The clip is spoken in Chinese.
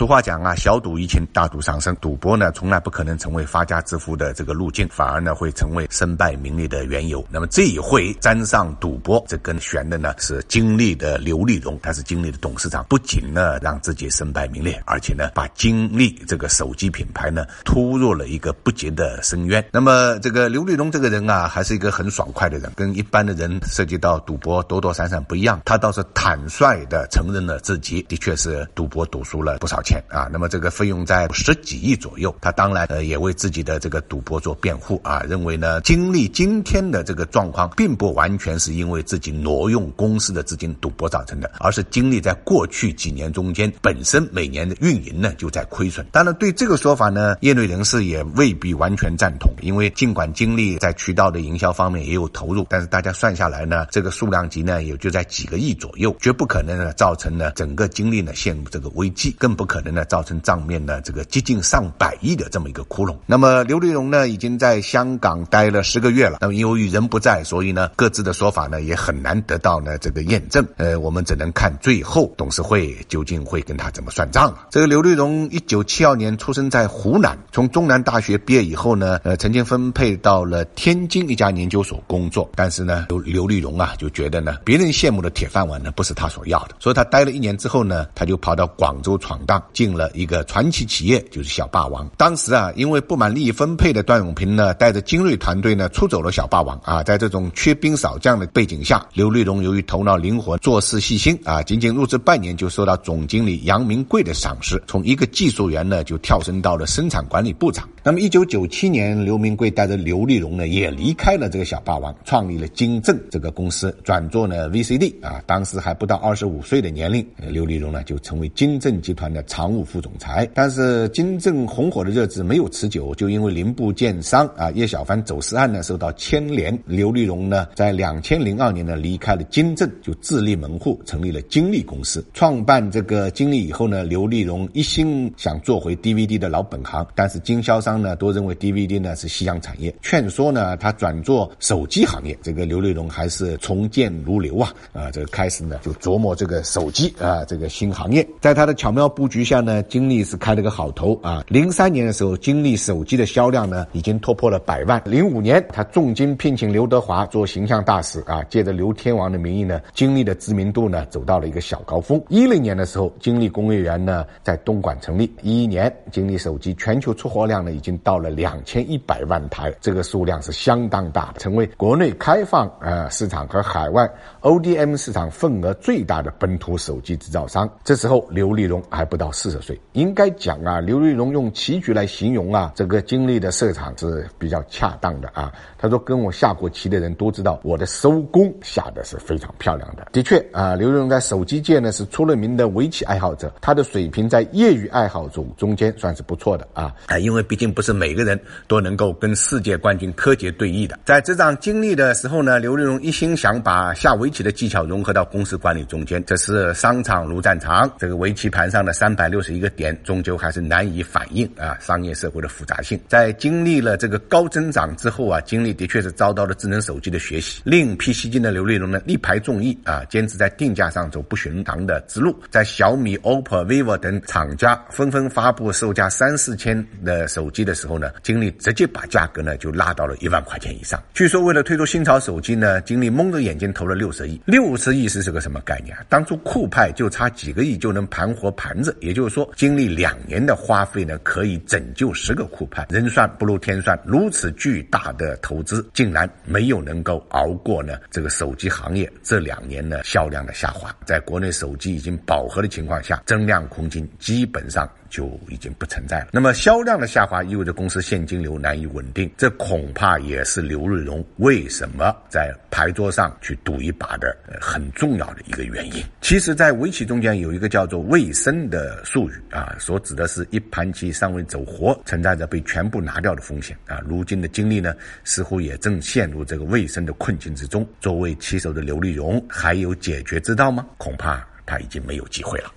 俗话讲啊，小赌怡情，大赌伤身。赌博呢，从来不可能成为发家致富的这个路径，反而呢，会成为身败名裂的缘由。那么这一回沾上赌博，这根悬的呢是金立的刘立荣，他是金立的董事长，不仅呢让自己身败名裂，而且呢把金立这个手机品牌呢拖入了一个不洁的深渊。那么这个刘立荣这个人啊，还是一个很爽快的人，跟一般的人涉及到赌博躲躲闪闪不一样，他倒是坦率的承认了自己的确是赌博赌输了不少。钱钱啊，那么这个费用在十几亿左右，他当然呃也为自己的这个赌博做辩护啊，认为呢，经历今天的这个状况，并不完全是因为自己挪用公司的资金赌博造成的，而是经历在过去几年中间本身每年的运营呢就在亏损。当然，对这个说法呢，业内人士也未必完全赞同，因为尽管经历在渠道的营销方面也有投入，但是大家算下来呢，这个数量级呢也就在几个亿左右，绝不可能呢造成呢整个经历呢陷入这个危机，更不。可可能呢，造成账面呢这个接近上百亿的这么一个窟窿。那么刘立荣呢，已经在香港待了十个月了。那么由于人不在，所以呢，各自的说法呢也很难得到呢这个验证。呃，我们只能看最后董事会究竟会跟他怎么算账了。这个刘立荣一九七二年出生在湖南，从中南大学毕业以后呢，呃，曾经分配到了天津一家研究所工作。但是呢，刘刘立荣啊就觉得呢，别人羡慕的铁饭碗呢不是他所要的，所以他待了一年之后呢，他就跑到广州闯荡。进了一个传奇企业，就是小霸王。当时啊，因为不满利益分配的段永平呢，带着精锐团队呢出走了小霸王啊。在这种缺兵少将的背景下，刘立荣由于头脑灵活、做事细心啊，仅仅入职半年就受到总经理杨明贵的赏识，从一个技术员呢就跳升到了生产管理部长。那么，一九九七年，刘明贵带着刘丽荣呢也离开了这个小霸王，创立了金正这个公司，转做呢 VCD 啊。当时还不到二十五岁的年龄，刘丽荣呢就成为金正集团的常务副总裁。但是金正红火的日子没有持久，就因为零部件商啊叶小帆走私案呢受到牵连。刘丽荣呢在两千零二年呢离开了金正，就自立门户，成立了金立公司。创办这个金立以后呢，刘丽荣一心想做回 DVD 的老本行，但是经销商。商呢都认为 DVD 呢是夕阳产业，劝说呢他转做手机行业。这个刘立荣还是从谏如流啊啊，这个开始呢就琢磨这个手机啊这个新行业。在他的巧妙布局下呢，金立是开了个好头啊。零三年的时候，金立手机的销量呢已经突破了百万。零五年，他重金聘请刘德华做形象大使啊，借着刘天王的名义呢，金立的知名度呢走到了一个小高峰。一零年的时候，金立工业园呢在东莞成立。一一年，金立手机全球出货量呢。已经到了两千一百万台，这个数量是相当大的，成为国内开放呃市场和海外 ODM 市场份额最大的本土手机制造商。这时候刘立荣还不到四十岁，应该讲啊，刘立荣用棋局来形容啊，这个经历的市场是比较恰当的啊。他说，跟我下过棋的人都知道，我的收工下的是非常漂亮的。的确啊，刘立荣在手机界呢是出了名的围棋爱好者，他的水平在业余爱好者中间算是不错的啊啊，因为毕竟。不是每个人都能够跟世界冠军柯洁对弈的。在这场经历的时候呢，刘立荣一心想把下围棋的技巧融合到公司管理中间。这是商场如战场，这个围棋盘上的三百六十一个点，终究还是难以反映啊商业社会的复杂性。在经历了这个高增长之后啊，经历的确是遭到了智能手机的学习。另辟蹊径的刘立荣呢，力排众议啊，坚持在定价上走不寻常的之路。在小米、OPPO、vivo 等厂家纷纷发布售价三四千的手机。的时候呢，经理直接把价格呢就拉到了一万块钱以上。据说为了推出新潮手机呢，经理蒙着眼睛投了六十亿。六十亿是是个什么概念啊？当初酷派就差几个亿就能盘活盘子，也就是说，经历两年的花费呢，可以拯救十个酷派。人算不如天算，如此巨大的投资，竟然没有能够熬过呢这个手机行业这两年呢销量的下滑。在国内手机已经饱和的情况下，增量空间基本上。就已经不存在了。那么销量的下滑意味着公司现金流难以稳定，这恐怕也是刘瑞荣为什么在牌桌上去赌一把的很重要的一个原因。其实，在围棋中间有一个叫做“卫生”的术语啊，所指的是一盘棋尚未走活，存在着被全部拿掉的风险啊。如今的经历呢，似乎也正陷入这个卫生的困境之中。作为棋手的刘立荣，还有解决之道吗？恐怕他已经没有机会了。